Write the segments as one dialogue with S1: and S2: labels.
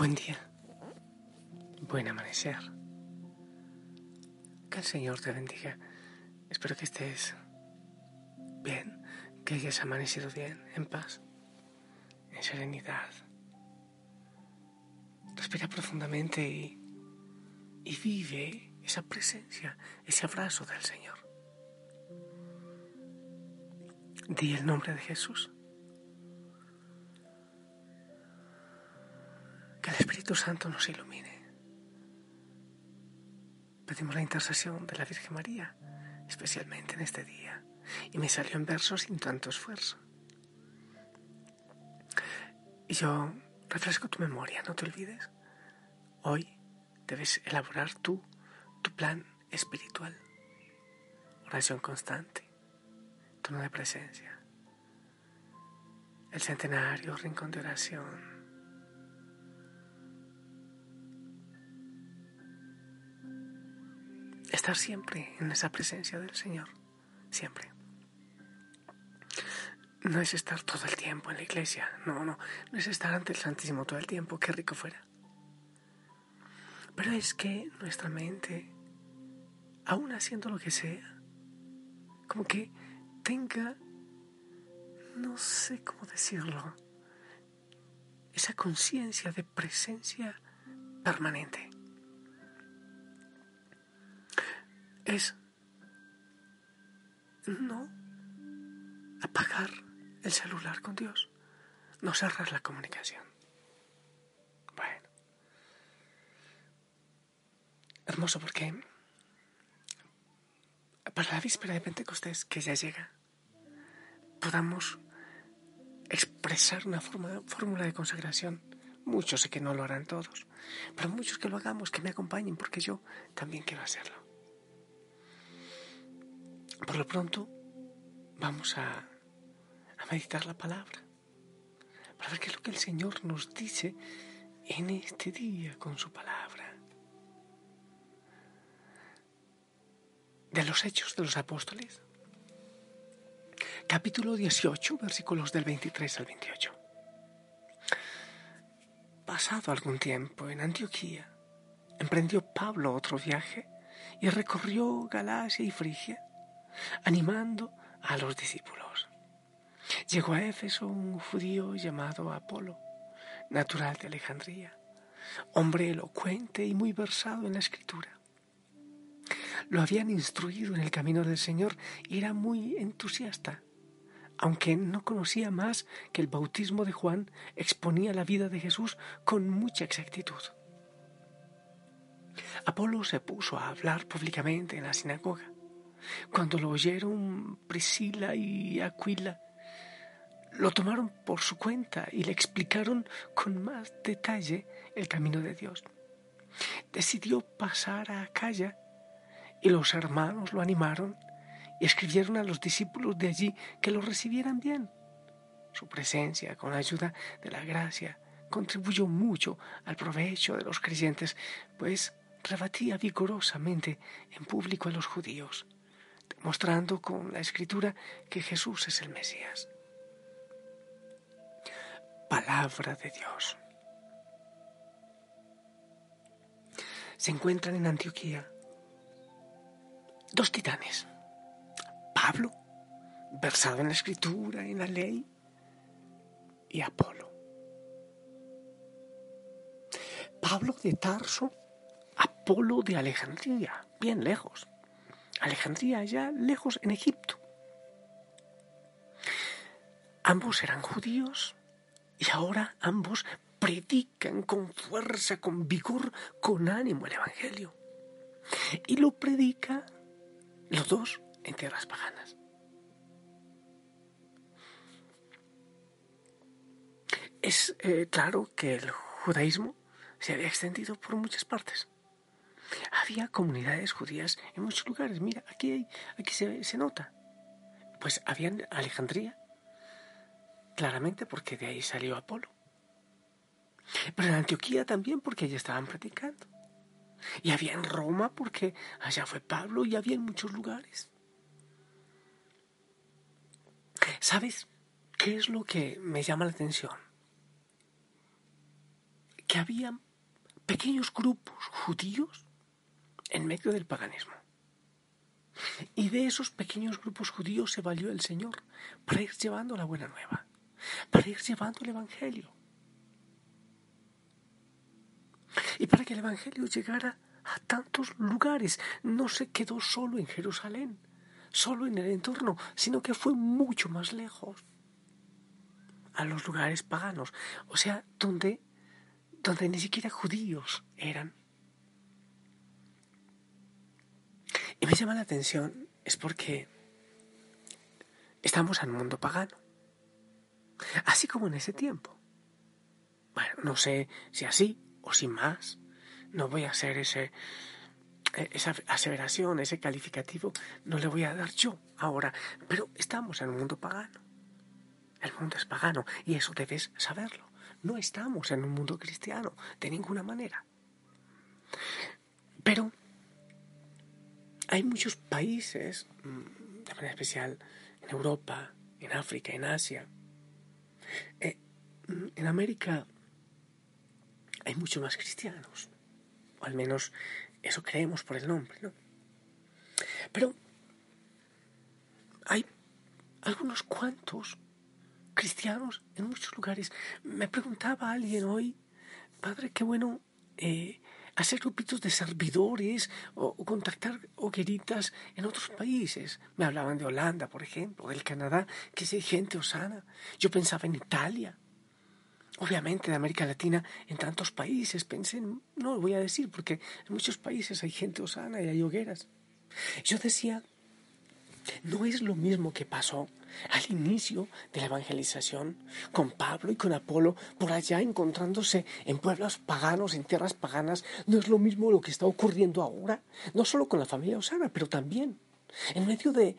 S1: Buen día. Buen amanecer. Que el Señor te bendiga. Espero que estés bien, que hayas amanecido bien, en paz, en serenidad. Respira profundamente y, vive esa presencia, ese abrazo del Señor. Di el nombre de Jesús. Espíritu Santo nos ilumine. Pedimos la intercesión de la Virgen María, especialmente en este día. Y me salió en verso sin tanto esfuerzo. Y yo refresco tu memoria, no te olvides. Hoy debes elaborar tú tu plan espiritual. Oración constante tono de presencia. El centenario, rincón de oración. Estar siempre en esa presencia del Señor, siempre. No es estar todo el tiempo en la iglesia, no, no, no es estar ante el Santísimo todo el tiempo, qué rico fuera. Pero es que nuestra mente, aún haciendo lo que sea, como que tenga, no sé cómo decirlo, esa conciencia de presencia permanente. Es no apagar el celular con Dios, no cerrar la comunicación. Bueno, hermoso porque para la víspera de Pentecostés, que ya llega, podamos expresar una fórmula de consagración. Muchos sé que no lo harán todos, pero muchos que lo hagamos, que me acompañen, porque yo también quiero hacerlo. Por lo pronto, vamos a, meditar la palabra, para ver qué es lo que el Señor nos dice en este día con su palabra. de los Hechos de los Apóstoles, capítulo 18, versículos del 23 al 28. Pasado algún tiempo en Antioquía, emprendió Pablo otro viaje y recorrió Galacia y Frigia, animando a los discípulos. Llegó a Éfeso un judío llamado Apolo, natural de Alejandría, hombre elocuente y muy versado en la escritura lo habían instruido en el camino del Señor y era muy entusiasta, aunque no conocía más que el bautismo de Juan, exponía la vida de Jesús con mucha exactitud. Apolo se puso a hablar públicamente en la sinagoga. Cuando lo oyeron Priscila y Aquila, lo tomaron por su cuenta y le explicaron con más detalle el camino de Dios. Decidió pasar a Acaya y los hermanos lo animaron y escribieron a los discípulos de allí que lo recibieran bien. Su presencia, con la ayuda de la gracia, contribuyó mucho al provecho de los creyentes, pues rebatía vigorosamente en público a los judíos, demostrando con la escritura que Jesús es el Mesías. Palabra de Dios. Se encuentran en Antioquía dos titanes. Pablo, versado en la escritura, en la ley, y Apolo. Pablo de Tarso, Apolo de Alejandría, bien lejos. Alejandría allá lejos en Egipto. Ambos eran judíos y ahora ambos predican con fuerza, con vigor, con ánimo el Evangelio. Y lo predica los dos en tierras paganas. Es eh, claro que el judaísmo se había extendido por muchas partes. Había comunidades judías en muchos lugares. Mira, aquí, aquí se, se nota. Pues había en Alejandría, claramente porque de ahí salió Apolo. Pero en Antioquía también porque allí estaban practicando. Y había en Roma porque allá fue Pablo y había en muchos lugares. ¿Sabes qué es lo que me llama la atención? que había pequeños grupos judíos en medio del paganismo. Y de esos pequeños grupos judíos se valió el Señor para ir llevando la buena nueva, para ir llevando el Evangelio. Y para que el Evangelio llegara a tantos lugares, no se quedó solo en Jerusalén, solo en el entorno, sino que fue mucho más lejos, a los lugares paganos, o sea, donde, donde ni siquiera judíos eran. Y me llama la atención es porque estamos un mundo pagano, así como en ese tiempo. Bueno, no sé si así o sin más. No voy a hacer ese, e, esa aseveración, ese calificativo, no le voy a dar yo ahora. Pero estamos en un mundo pagano. El mundo es pagano y eso debes saberlo. No estamos en un mundo cristiano de ninguna manera. Pero hay muchos países, mm, de manera especial en Europa, en África, en Asia, eh, mm, en América hay muchos más cristianos, o al menos eso creemos por el nombre, ¿no? Pero hay algunos cuantos cristianos en muchos lugares. Me preguntaba alguien hoy, padre, qué bueno eh, hacer grupitos de servidores o, contactar hogueritas en otros países. Me hablaban de Holanda, por ejemplo, del Canadá, que es gente osana. Yo pensaba en Italia. Obviamente de América Latina, en tantos países, pensé, no lo voy a decir porque en muchos países hay gente osana y hay hogueras. Yo decía, no es lo mismo que pasó al inicio de la evangelización con Pablo y con Apolo por allá encontrándose en pueblos paganos, en tierras paganas. No es lo mismo lo que está ocurriendo ahora, no solo con la familia Osana, pero también en medio de,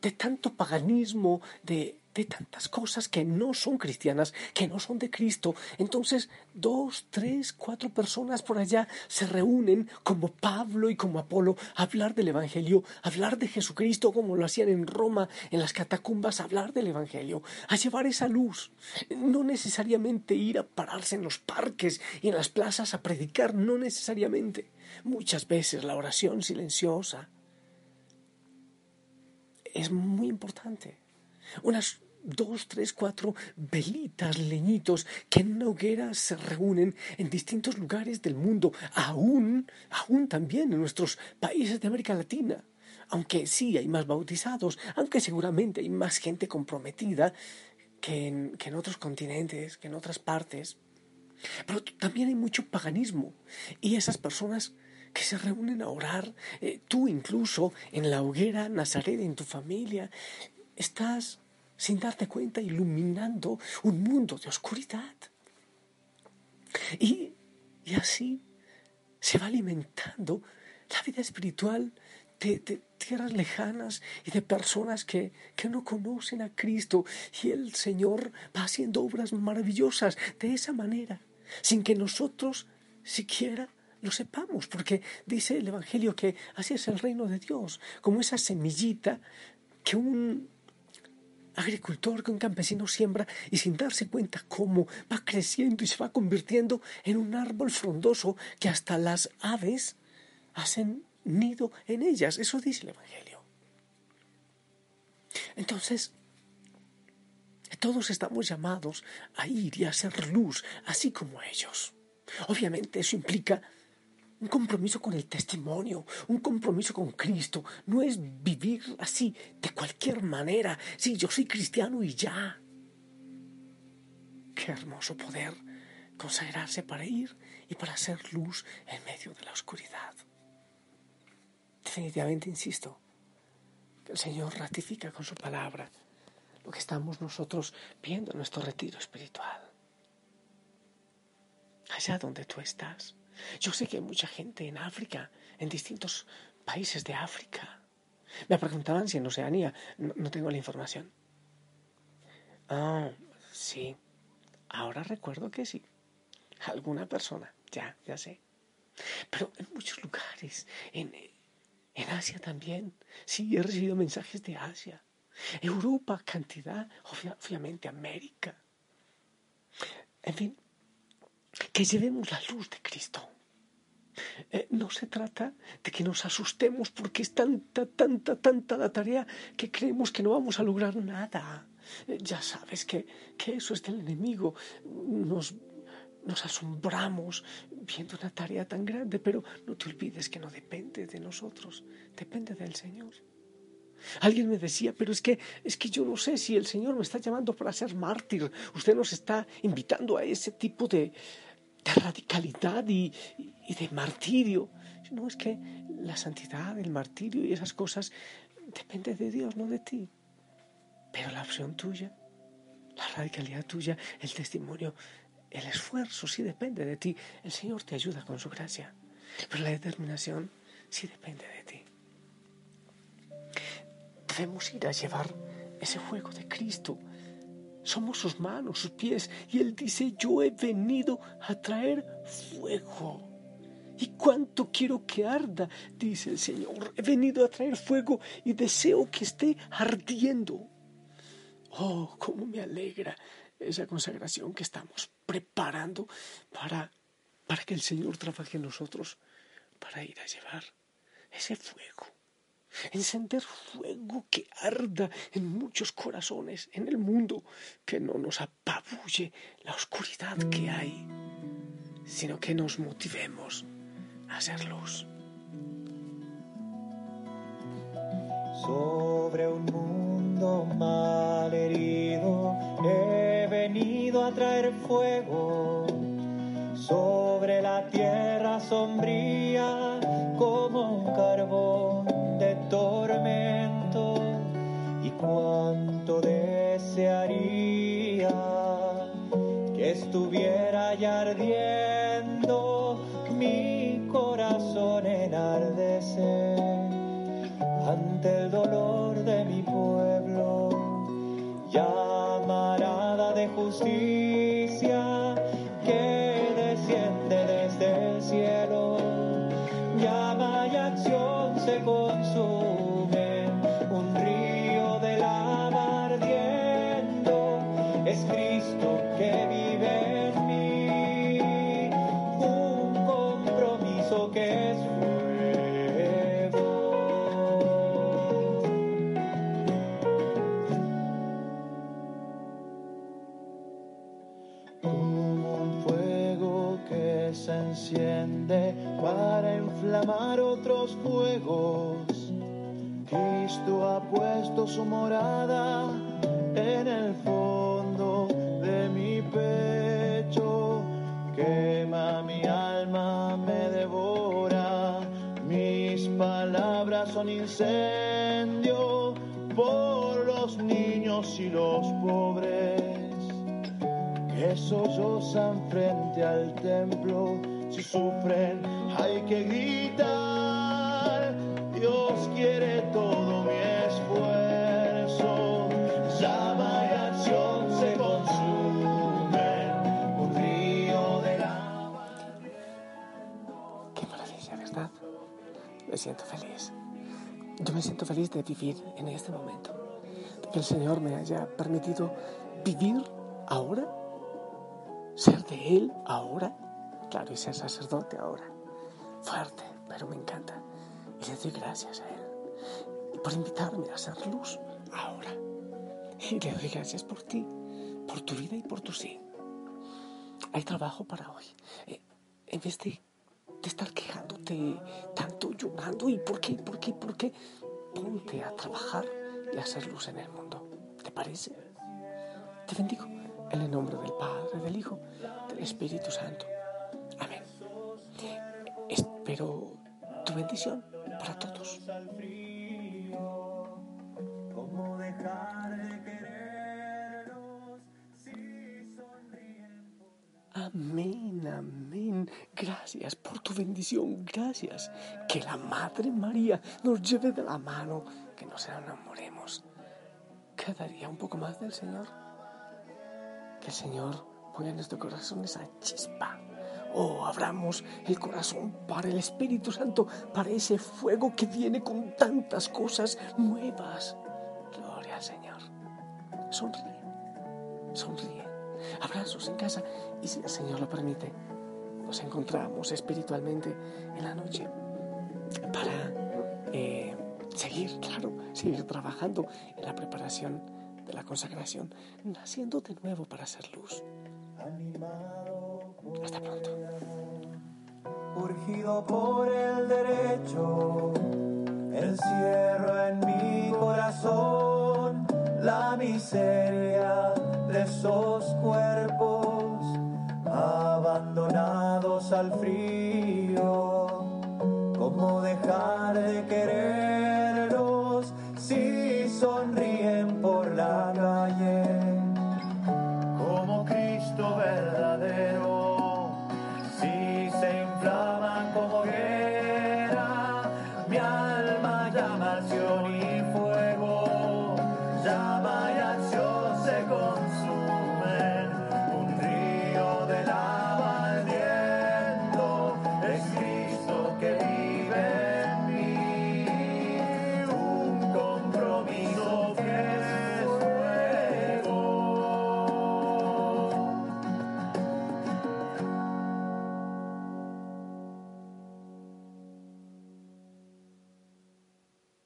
S1: de tanto paganismo, de de tantas cosas que no son cristianas, que no son de Cristo. Entonces, dos, tres, cuatro personas por allá se reúnen como Pablo y como Apolo a hablar del Evangelio, a hablar de Jesucristo como lo hacían en Roma, en las catacumbas, a hablar del Evangelio, a llevar esa luz. No necesariamente ir a pararse en los parques y en las plazas a predicar, no necesariamente. Muchas veces la oración silenciosa es muy importante. Unas dos, tres, cuatro velitas, leñitos, que en una hoguera se reúnen en distintos lugares del mundo, aún, aún también en nuestros países de América Latina. Aunque sí hay más bautizados, aunque seguramente hay más gente comprometida que en, que en otros continentes, que en otras partes. Pero también hay mucho paganismo y esas personas que se reúnen a orar, eh, tú incluso en la hoguera Nazaret, en tu familia, estás sin darte cuenta, iluminando un mundo de oscuridad. Y, así se va alimentando la vida espiritual de, tierras lejanas y de personas que, que, no conocen a Cristo. Y el Señor va haciendo obras maravillosas de esa manera, sin que nosotros siquiera lo sepamos, porque dice el Evangelio que así es el reino de Dios, como esa semillita que un agricultor que un campesino siembra y sin darse cuenta cómo va creciendo y se va convirtiendo en un árbol frondoso que hasta las aves hacen nido en ellas. Eso dice el Evangelio. Entonces, todos estamos llamados a ir y a hacer luz, así como ellos. Obviamente eso implica un compromiso con el testimonio, un compromiso con Cristo. No es vivir así, de cualquier manera. Sí, yo soy cristiano y ya. Qué hermoso poder consagrarse para ir y para hacer luz en medio de la oscuridad. Definitivamente, insisto, que el Señor ratifica con su palabra lo que estamos nosotros viendo en nuestro retiro espiritual. Allá donde tú estás yo sé que mucha gente en África, en distintos países de África. Me preguntaban si en Oceanía. No, tengo la información. Ah, sí. Ahora recuerdo que sí. Alguna persona, ya, ya sé. Pero en muchos lugares, en, en Asia también. Sí, he recibido mensajes de Asia. Europa, cantidad, obviamente América. En fin, que llevemos la luz de Cristo. Eh, no se trata de que nos asustemos porque es tanta, tanta, tanta la tarea que creemos que no vamos a lograr nada. Eh, ya sabes que, que, eso es del enemigo. Nos, nos asombramos viendo una tarea tan grande, pero no te olvides que no depende de nosotros, depende del Señor. Alguien me decía, pero es que, es que yo no sé si el Señor me está llamando para ser mártir. Usted nos está invitando a ese tipo de, de radicalidad y, de martirio. No, es que la santidad, el martirio y esas cosas depende de Dios, no de ti. Pero la opción tuya, la radicalidad tuya, el testimonio, el esfuerzo sí depende de ti. El Señor te ayuda con su gracia. Pero la determinación sí depende de ti. Debemos ir a llevar ese fuego de Cristo. Somos sus manos, sus pies. Y Él dice, yo he venido a traer fuego. ¿Y cuánto quiero que arda? Dice el Señor. He venido a traer fuego y deseo que esté ardiendo. Oh, cómo me alegra esa consagración que estamos preparando para, para que el Señor trabaje en nosotros, para ir a llevar ese fuego encender fuego que arda en muchos corazones en el mundo, que no nos apabulle la oscuridad que hay, sino que nos motivemos a hacer luz.
S2: Sobre un mundo mal herido he venido a traer fuego sobre la tierra sombría como un carbón cuánto desearía que estuviera ya ardiendo mi corazón enardecer ante el dolor para inflamar otros fuegos. Cristo ha puesto su morada en el fondo de mi pecho. Quema mi alma, me devora. Mis palabras son incendio por los niños y los pobres que sollozan frente al templo si sufren hay que gritar. Dios quiere todo mi esfuerzo. Llama y acción se consume. Un río de lava.
S1: Qué maravilla, ¿verdad? Me siento feliz. Yo me siento feliz de vivir en este momento. Que el Señor me haya permitido vivir ahora, ser de Él ahora Claro, y ser sacerdote ahora. Fuerte, pero me encanta. Y le doy gracias a Él por invitarme a hacer luz ahora. Y le doy gracias por ti, por tu vida y por tu sí. Hay trabajo para hoy. Eh, en vez de, de estar quejándote tanto, llorando, ¿y por qué? ¿Por qué? ¿Por qué? Ponte a trabajar y a hacer luz en el mundo. ¿Te parece? Te bendigo en el nombre del Padre, del Hijo, del Espíritu Santo. Espero tu bendición para todos. Amén, amén. Gracias por tu bendición, gracias. Que la Madre María nos lleve de la mano, que nos enamoremos cada día un poco más del Señor. Que el Señor ponga en nuestro corazón esa chispa Oh, abramos el corazón para el Espíritu Santo, para ese fuego que viene con tantas cosas nuevas. Gloria al Señor. Sonríe, sonríe. abrazos en casa y si el Señor lo permite, nos encontramos espiritualmente en la noche para eh, seguir, claro, seguir trabajando en la preparación de la consagración, naciendo de nuevo para hacer luz. Hasta pronto.
S2: Urgido por el derecho, encierro en mi corazón la miseria de esos cuerpos abandonados al frío. ¿Cómo dejar de querer?